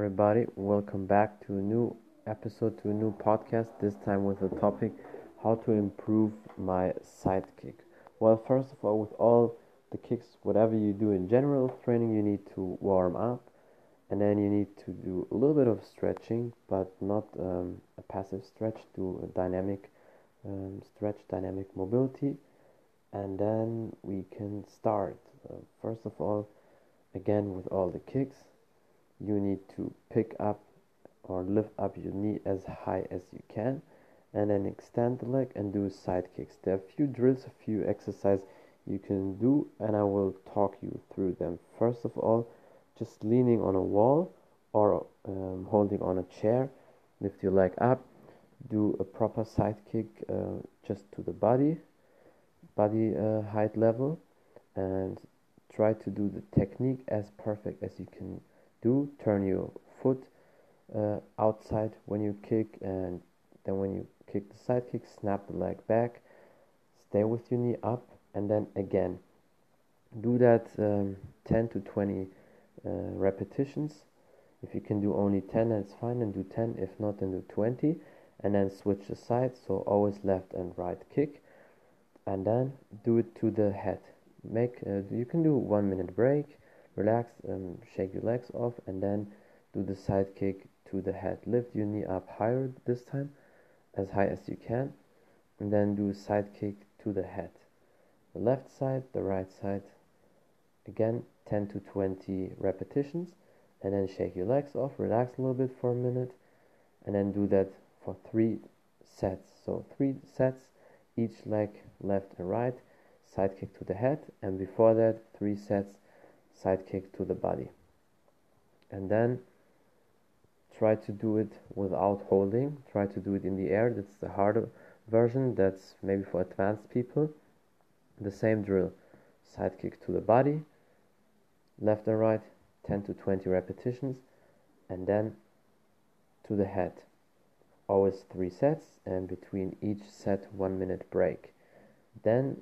everybody. Welcome back to a new episode, to a new podcast. This time with the topic how to improve my side kick. Well, first of all, with all the kicks, whatever you do in general training, you need to warm up and then you need to do a little bit of stretching, but not um, a passive stretch, do a dynamic um, stretch, dynamic mobility, and then we can start. Uh, first of all, again with all the kicks you need to pick up or lift up your knee as high as you can and then extend the leg and do side kicks. There are a few drills, a few exercises you can do and I will talk you through them. First of all, just leaning on a wall or um, holding on a chair, lift your leg up, do a proper side kick uh, just to the body, body uh, height level and try to do the technique as perfect as you can do turn your foot uh, outside when you kick and then when you kick the side kick snap the leg back stay with your knee up and then again. Do that um, 10 to 20 uh, repetitions. If you can do only 10 that's fine and do 10 if not then do 20 and then switch the side. so always left and right kick and then do it to the head. Make uh, you can do one minute break relax um, shake your legs off and then do the side kick to the head. Lift your knee up higher this time as high as you can and then do side kick to the head. The left side the right side again 10 to 20 repetitions and then shake your legs off relax a little bit for a minute and then do that for three sets. So three sets each leg left and right side kick to the head and before that three sets side kick to the body. And then try to do it without holding. Try to do it in the air. That's the harder version. That's maybe for advanced people. The same drill. Side kick to the body. Left and right 10 to 20 repetitions. And then to the head. Always three sets and between each set one minute break. Then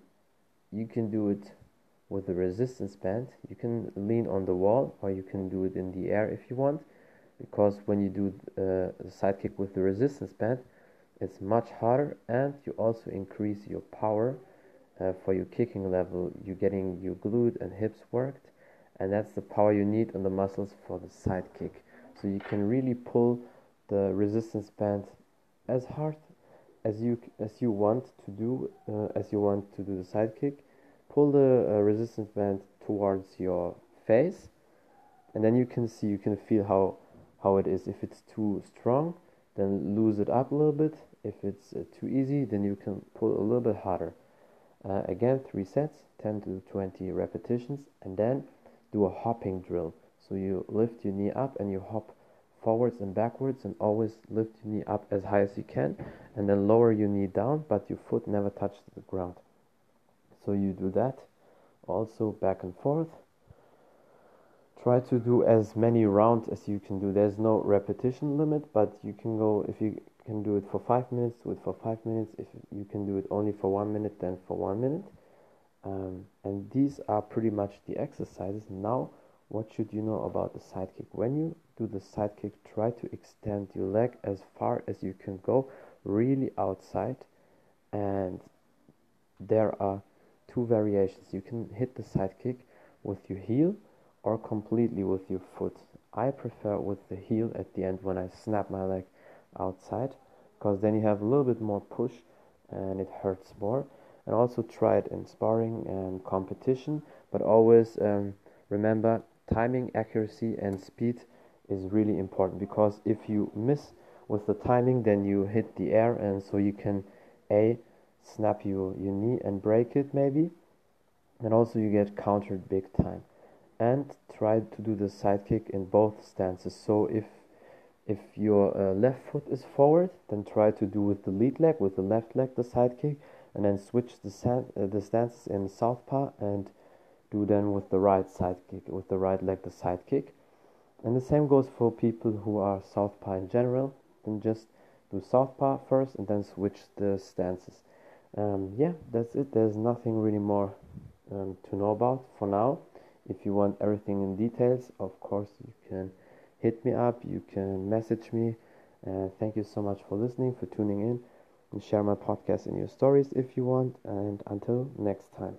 you can do it with the resistance band you can lean on the wall or you can do it in the air if you want because when you do uh, the side kick with the resistance band it's much harder and you also increase your power uh, for your kicking level. You're getting your glute and hips worked and that's the power you need on the muscles for the side kick. So you can really pull the resistance band as hard as you as you want to do uh, as you want to do the side kick pull the uh, resistance band towards your face and then you can see you can feel how how it is. If it's too strong then lose it up a little bit. If it's uh, too easy then you can pull a little bit harder. Uh, again three sets 10 to 20 repetitions and then do a hopping drill. So you lift your knee up and you hop forwards and backwards and always lift your knee up as high as you can and then lower your knee down but your foot never touches the ground so you do that. Also back and forth. Try to do as many rounds as you can do. There's no repetition limit but you can go if you can do it for five minutes do it for five minutes. If you can do it only for one minute then for one minute. Um, and these are pretty much the exercises. Now what should you know about the side kick when you do the side kick try to extend your leg as far as you can go really outside. And there are two variations. You can hit the side kick with your heel or completely with your foot. I prefer with the heel at the end when I snap my leg outside because then you have a little bit more push and it hurts more. And also try it in sparring and competition, but always um, remember timing, accuracy, and speed is really important because if you miss with the timing, then you hit the air, and so you can a snap your, your knee and break it maybe and also you get countered big time. And try to do the side kick in both stances. So if if your uh, left foot is forward then try to do with the lead leg with the left leg the side kick and then switch the, uh, the stances in southpaw and do then with the right side kick with the right leg the side kick and the same goes for people who are southpaw in general. Then just do southpaw first and then switch the stances. Um, yeah that's it. There's nothing really more um, to know about for now if you want everything in details of course you can hit me up, you can message me. Uh, thank you so much for listening, for tuning in, and share my podcast in your stories if you want. And until next time.